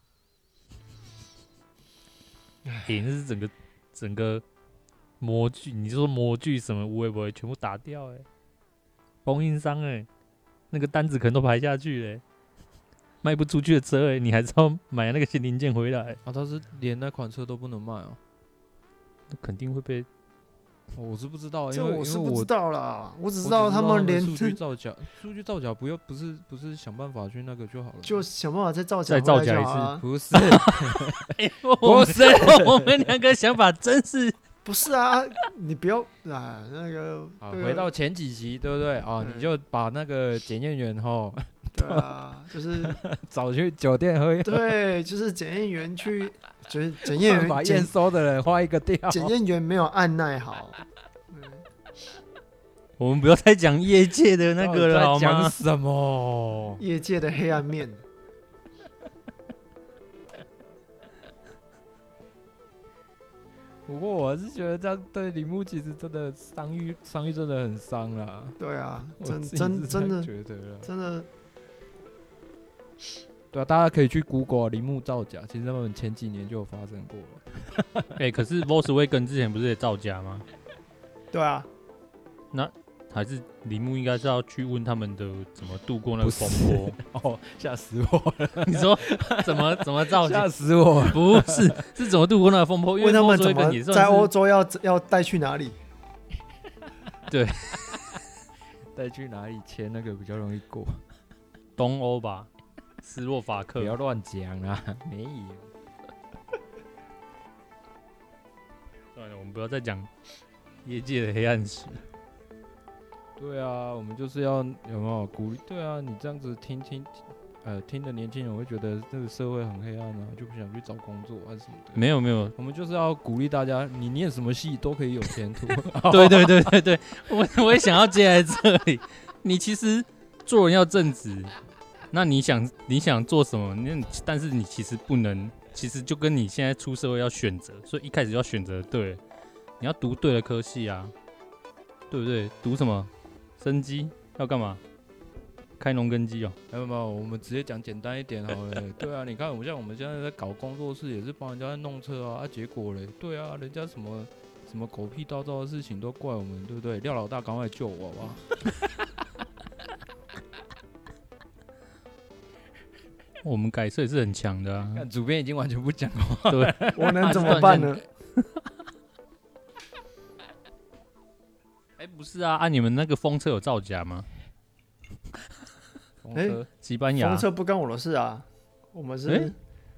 哎、欸，那是整个整个模具，你说模具什么会不会全部打掉、欸？哎，供应商哎、欸，那个单子可能都排下去嘞、欸，卖不出去的车哎、欸，你还是要买那个新零件回来啊？他是连那款车都不能卖啊？那肯定会被。我是不知道，因为我是不知道啦。我只知道他们连数据造假，数据造假不要不是不是想办法去那个就好了，就想办法再造假再造假一次，不是，不是，我们两个想法真是不是啊！你不要啊，那个回到前几集对不对啊？你就把那个检验员吼，对啊，就是 (laughs) 找去酒店喝，对，就是检验员去。就是 (laughs) 检验员把验收的人画一个掉，检验员没有按耐好。我们不要再讲业界的那个了，好吗？讲什么？业界的黑暗面。不过我是觉得这样对铃木其实真的伤愈，伤愈真的很伤啦。对啊，(laughs) 真真真的觉得真的。对啊，大家可以去 Google 铃木造假，其实他们前几年就有发生过了。哎、(laughs) 欸，可是 Volkswagen 之前不是也造假吗？对啊，那还是铃木应该是要去问他们的怎么度过那个风波。(laughs) 哦，吓死我了！你说怎么怎么造假？吓死我了！不是，是怎么度过那个风波？因 (laughs) 为问他们怎么在欧洲要要带去哪里？(laughs) 对，带去哪里签那个比较容易过？东欧吧。斯洛伐克，不要乱讲啊！没有。算了，我们不要再讲业界的黑暗史。对啊，我们就是要有没有鼓励？对啊，你这样子听听，呃，听的年轻人会觉得这个社会很黑暗啊，就不想去找工作还是什么的。没有没有，我们就是要鼓励大家，你念什么系都可以有前途。(laughs) 对对对对对，我我也想要接在这里。你其实做人要正直。那你想你想做什么？那但是你其实不能，其实就跟你现在出社会要选择，所以一开始就要选择对，你要读对的科系啊，对不对？读什么？生机要干嘛？开农耕机哦？没有没有，我们直接讲简单一点好了。(laughs) 对啊，你看我们像我们现在在搞工作室，也是帮人家在弄车啊，啊结果嘞，对啊，人家什么什么狗屁倒灶的事情都怪我们，对不对？廖老大赶快救我好不好？(laughs) 我们改色也是很强的啊！主编已经完全不讲话，对，(laughs) 我能怎么办呢？不是啊，啊，你们那个风车有造假吗？(laughs) 风车，西班牙风车不干我的事啊！我们是，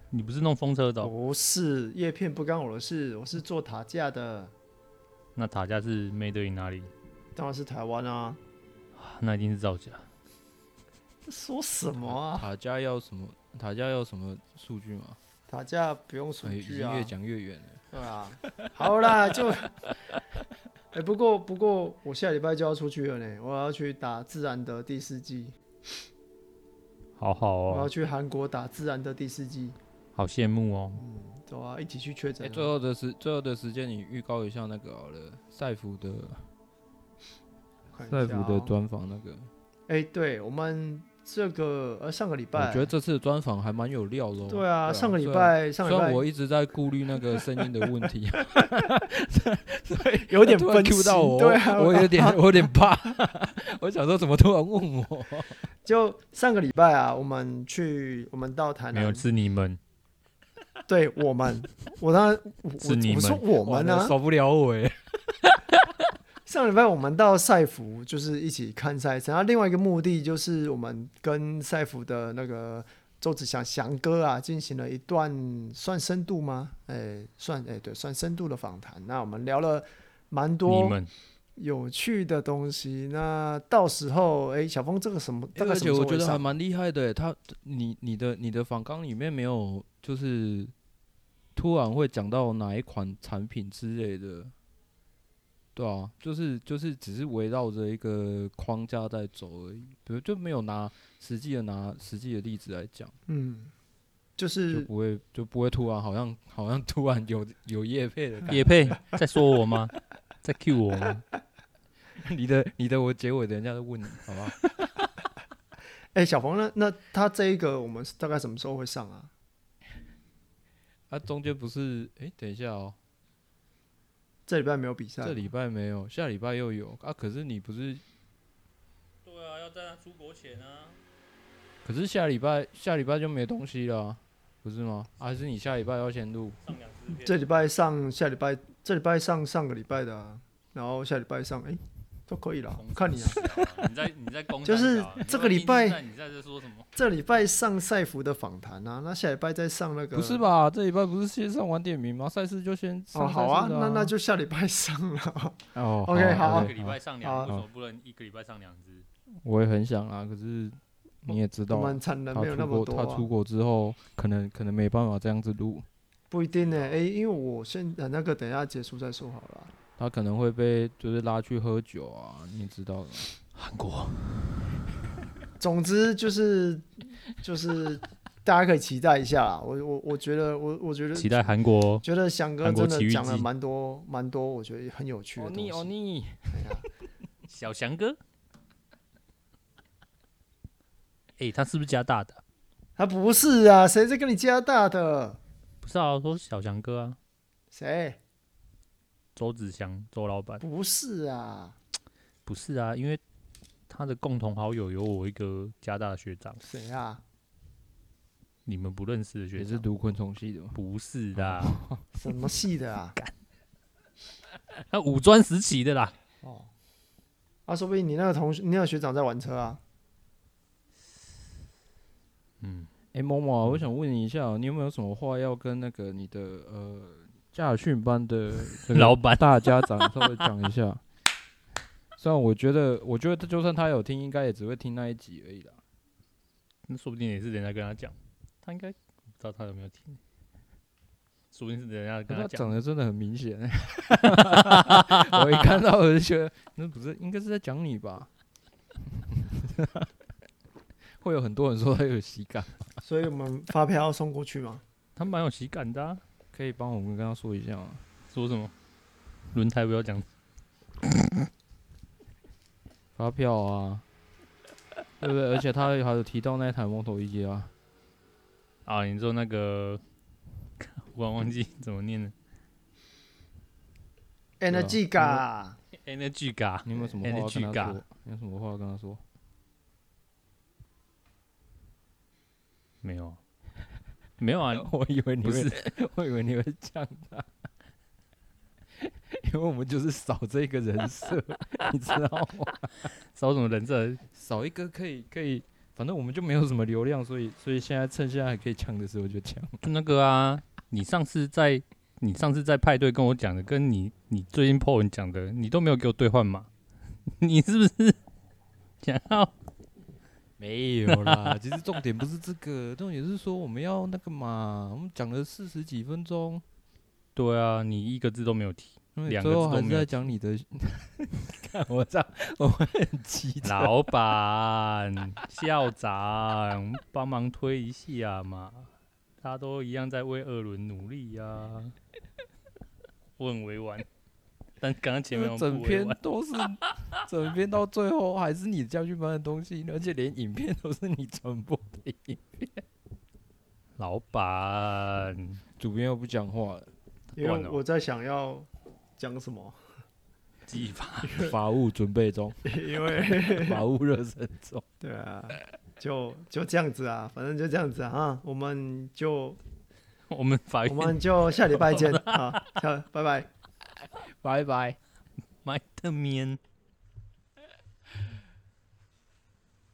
你不是弄风车的？不是，叶片不干我的事，我是做塔架的。那塔架是 made in 哪里？当然是台湾啊！那一定是造假。说什么啊？塔架要什么？塔架要什么数据吗？塔架不用数据啊。越讲越远了。对啊。好啦，就。哎、欸，不过不过，我下礼拜就要出去了呢。我要去打自然的第四季。(laughs) 好好哦。我要去韩国打自然的第四季。好羡慕哦。嗯，走啊，一起去确诊、欸。最后的时，最后的时间，你预告一下那个好了，赛福的。赛福的专访那个。哎、欸，对我们。这个呃，上个礼拜，我觉得这次的专访还蛮有料的、哦。对啊，上个礼拜，上个礼拜。我一直在顾虑那个声音的问题，对，(laughs) 有点分 Q 到我，对啊，我有点，我有点怕。(laughs) 我想说，怎么突然问我？就上个礼拜啊，我们去，我们到台南，没有是你们，对我们，我当然是你们，我说我们呢、啊，受不了我哎。上礼拜我们到赛福，就是一起看赛程。然后另外一个目的就是我们跟赛福的那个周子祥祥哥啊，进行了一段算深度吗？哎、欸，算哎、欸，对，算深度的访谈。那我们聊了蛮多有趣的东西。那到时候，哎、欸，小峰这个什么？而且我觉得还蛮厉害的。他，你你的你的访纲里面没有，就是突然会讲到哪一款产品之类的。对啊，就是就是只是围绕着一个框架在走而已，比如就没有拿实际的拿实际的例子来讲，嗯，就是就不会就不会突然好像好像突然有有叶配的感觉，叶配在说我吗？在 cue 我吗？(laughs) 你的你的我结尾，人家都问你，好不好？(laughs) 哎、欸，小鹏，那那他这一个我们大概什么时候会上啊？他、啊、中间不是哎、欸，等一下哦。这礼拜没有比赛，这礼拜没有，下礼拜又有啊。可是你不是？对啊，要在他出国前啊。可是下礼拜下礼拜就没东西了，不是吗？还是你下礼拜要先录？这礼拜上，下礼拜这礼拜上上个礼拜的、啊，然后下礼拜上，哎、欸。都可以了，看你啊。你在你在公就是这个礼拜，你在这说什么？这礼拜上赛服的访谈啊，那下礼拜再上那个。不是吧？这礼拜不是先上晚点名吗？赛事就先上、啊。哦，好啊，那那就下礼拜上了。(laughs) 哦，OK，好。一个礼拜上两，为什么不能一个礼拜上两只？我也很想啊，可是你也知道，他出国，他出国之后，可能可能没办法这样子录。不一定呢，哎，因为我现在那个等一下结束再说好了。他可能会被就是拉去喝酒啊，你也知道的。韩国，总之就是就是大家可以期待一下啦。我我我觉得我我觉得期待韩国，觉得翔哥真的讲了蛮多蛮多，我觉得很有趣的东西。哦你哦你，小翔哥，哎，他是不是加大的？他不是啊，谁在跟你加大的？不是啊，说小翔哥啊，谁？周子祥，周老板不是啊，不是啊，因为他的共同好友有我一个加大的学长，谁啊？你们不认识的学长，也是读昆虫系的吗？不是的，(laughs) 什么系的啊？(laughs) (laughs) 他五专时期的啦。哦，啊，说不定你那个同学，你那个学长在玩车啊？嗯，哎、欸，某某，我想问你一下，你有没有什么话要跟那个你的呃？驾训班的 (laughs) 老板大家长稍微讲一下，(laughs) 虽然我觉得，我觉得就算他有听，应该也只会听那一集而已啦。那说不定也是人家跟他讲，他应该不知道他有没有听，说不定是人家跟他讲。他长得真的很明显，(laughs) 我一看到我就觉得，那不是应该是在讲你吧？会有很多人说他有喜感，所以我们发票要送过去吗？他蛮有喜感的啊。可以帮我们跟他说一下吗？说什么？轮胎不要讲。(laughs) 发票啊，对不对？而且他还有提到那台摩托一啊。啊，你说那个，我忘记怎么念了。Energy，Energy，你有没有什么话跟他说？你有什么话跟他说？没有。没有啊，(laughs) 我以为你会，我以为你会讲他，(laughs) 因为我们就是少这个人设，(laughs) 你知道吗？少什么人设？少一个可以可以，反正我们就没有什么流量，所以所以现在趁现在还可以抢的时候就抢。就那个啊，你上次在你上次在派对跟我讲的，跟你你最近 po 文讲的，你都没有给我兑换码，你是不是想要？没有啦，其实重点不是这个，重点是说我们要那个嘛，我们讲了四十几分钟。对啊，你一个字都没有提，两个字都没有。在讲你的，(laughs) 看我这样，我会很气。老板、校长，帮忙推一下嘛，他都一样在为二轮努力呀、(laughs) 啊。我很委婉。但刚刚前面整篇都是，整篇到最后还是你驾训班的东西，而且连影片都是你传播的影片。老板，主编又不讲话了，因为我在想要讲什么。(laughs) 技法 (laughs) 法务准备中，(laughs) 因为法务热身中。对啊，就就这样子啊，反正就这样子啊，我们就我们法我们就下礼拜见啊，拜拜。拜拜，麦特面。